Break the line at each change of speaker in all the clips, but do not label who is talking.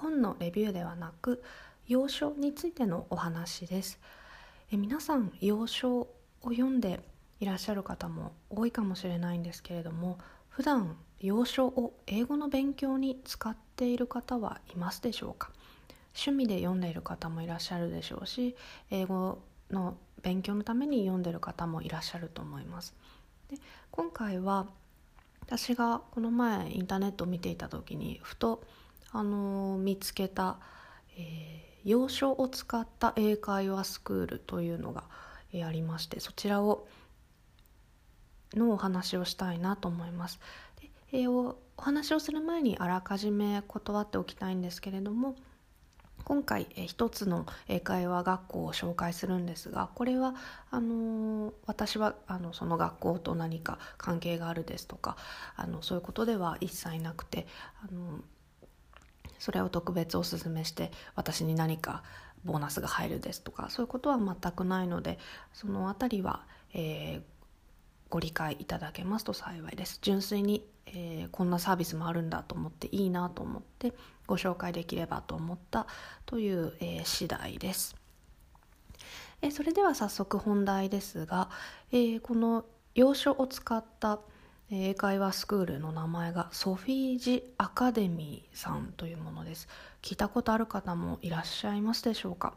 本のレビューではなく洋書についてのお話です。え皆さん洋書を読んでいらっしゃる方も多いかもしれないんですけれども普段洋書を英語の勉強に使っている方はいますでしょうか？趣味で読んでいる方もいらっしゃるでしょうし英語の勉強のために読んでる方もいらっしゃると思います。で今回は私がこの前インターネットを見ていた時にふとあの見つけた、えー、洋書を使った英会話スクールというのが、えー、ありましてそちらをのお話をしたいなと思います。でえー、お話をする前にあらかじめ断っておきたいんですけれども今回、えー、一つの英会話学校を紹介するんですがこれはあのー、私はあのその学校と何か関係があるですとかあのそういうことでは一切なくてあのそれを特別おすすめして私に何かボーナスが入るですとかそういうことは全くないのでその辺りは、えー、ご理解いただけますと幸いです。純粋に、えー、こんなサービスもあるんだと思っていいなと思ってご紹介できればと思ったという、えー、次第です、えそれでは早速本題ですが、えこの要所を使った「英会話スクールの名前がソフィージアカデミーさんというものです。聞いたことある方もいらっしゃいますでしょうか？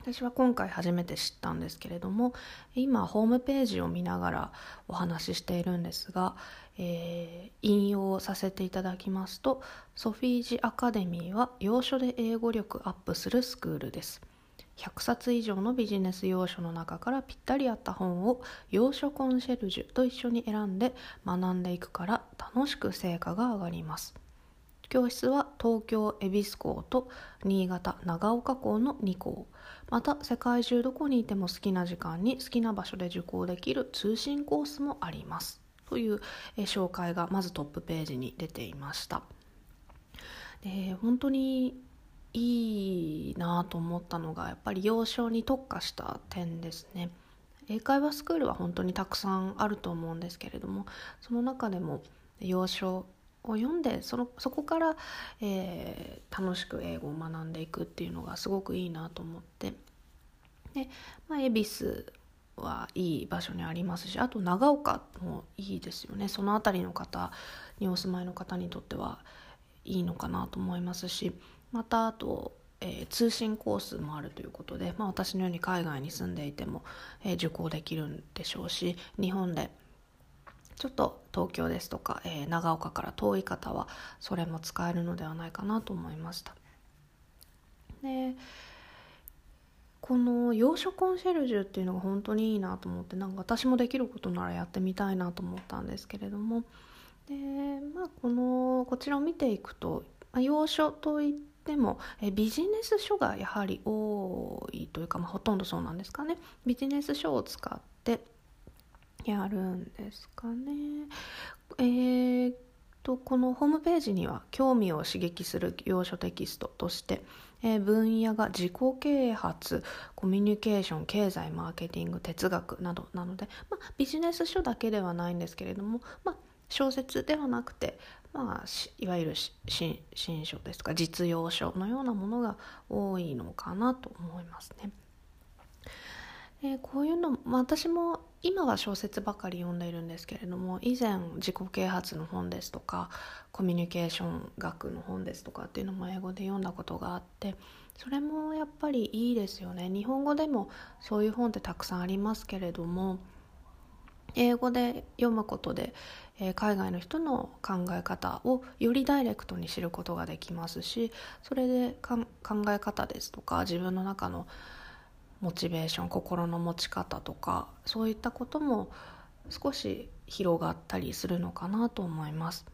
私は今回初めて知ったんですけれども今ホームページを見ながらお話ししているんですが、えー、引用させていただきますとソフィージアカデミーは要所で英語力アップするスクールです。100冊以上のビジネス要書の中からぴったり合った本を要所コンシェルジュと一緒に選んで学んでいくから楽しく成果が上がります。教室は東京恵比寿校と新潟長岡校の2校。また世界中どこにいても好きな時間に好きな場所で受講できる通信コースもあります。という紹介がまずトップページに出ていました。で本当にいいなと思ったのがやっぱり幼少に特化した点ですね。英会話スクールは本当にたくさんあると思うんですけれどもその中でも幼少を読んでそのそこから、えー、楽しく英語を学んでいくっていうのがすごくいいなと思って。で、まあ、恵比寿はいい場所にありますしあと長岡もいいですよね。その辺りの方にお住まいの方にとってはいいのかなと思いますし。またあと、えー、通信コースもあるということで、まあ、私のように海外に住んでいても、えー、受講できるんでしょうし日本でちょっと東京ですとか、えー、長岡から遠い方はそれも使えるのではないかなと思いました。でこの養殖コンシェルジュっていうのが本当にいいなと思ってなんか私もできることならやってみたいなと思ったんですけれどもで、まあ、このこちらを見ていくと、まあ、要所といっでもえビジネス書がやはり多いというか、まあ、ほとんどそうなんですかねビジネス書を使ってやるんですかね。えーとこのホームページには興味を刺激する要所テキストとして、えー、分野が自己啓発コミュニケーション経済マーケティング哲学などなので、まあ、ビジネス書だけではないんですけれども、まあ、小説ではなくて、まあ、いわゆる新書ですか実用書のようなものが多いのかなと思いますね。えー、こういうの、まあ、私も今は小説ばかり読んでいるんですけれども以前自己啓発の本ですとかコミュニケーション学の本ですとかっていうのも英語で読んだことがあってそれもやっぱりいいですよね日本語でもそういう本ってたくさんありますけれども英語で読むことで、え、海外の人の考え方をよりダイレクトに知ることができますしそれで考え方ですとか自分の中のモチベーション心の持ち方とかそういったことも少し広がったりするのかなと思います。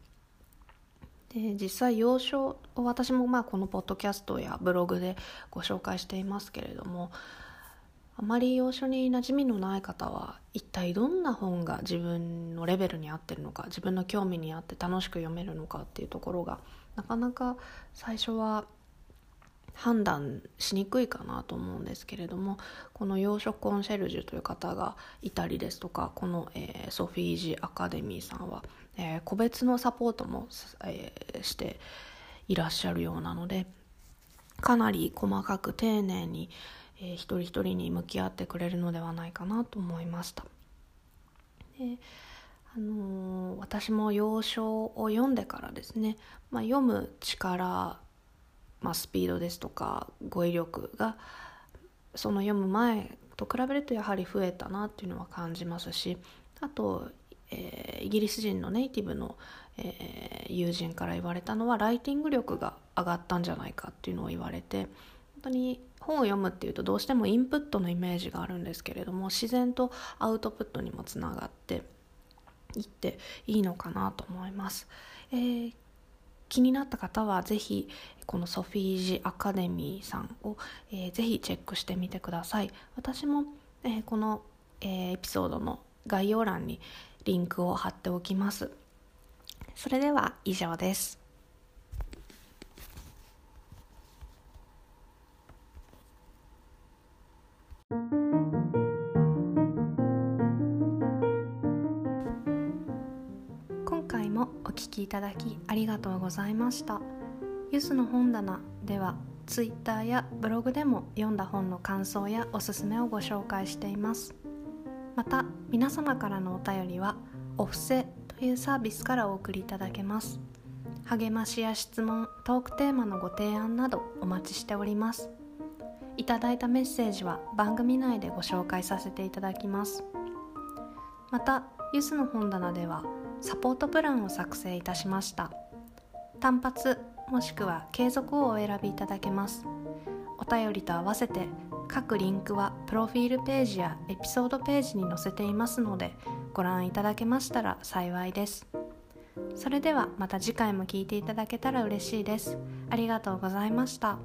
で実際幼少を私もまあこのポッドキャストやブログでご紹介していますけれどもあまり洋書に馴染みのない方は一体どんな本が自分のレベルに合ってるのか自分の興味に合って楽しく読めるのかっていうところがなかなか最初は判断しにくいかなと思うんですけれどもこの洋書コンシェルジュという方がいたりですとかこの、えー、ソフィージアカデミーさんは、えー、個別のサポートも、えー、していらっしゃるようなのでかなり細かく丁寧にえー、一人一人に向き合ってくれるのではないかなと思いました。であのー、私も要所を読んでからですね、まあ、読む力、まあ、スピードですとか語彙力がその読む前と比べるとやはり増えたなっていうのは感じますしあと、えー、イギリス人のネイティブの、えー、友人から言われたのはライティング力が上がったんじゃないかっていうのを言われて本当に本を読むっていうとどうしてもインプットのイメージがあるんですけれども自然とアウトプットにもつながっていっていいのかなと思います。えー、気になった方はぜひこのソフィージアカデミーさんを、えー、ぜひチェックしてみてください。私も、えー、この、えー、エピソードの概要欄にリンクを貼っておきます。それでは以上です。もお聞きいただきありがとうございました。ゆずの本棚では Twitter やブログでも読んだ本の感想やおすすめをご紹介しています。また皆様からのお便りはお布施というサービスからお送りいただけます。励ましや質問トークテーマのご提案などお待ちしております。いただいたメッセージは番組内でご紹介させていただきます。またゆずの本棚ではサポートプランを作成いたしました。単発もしくは継続をお選びいただけます。お便りと合わせて各リンクはプロフィールページやエピソードページに載せていますのでご覧いただけましたら幸いです。それではまた次回も聴いていただけたら嬉しいです。ありがとうございました。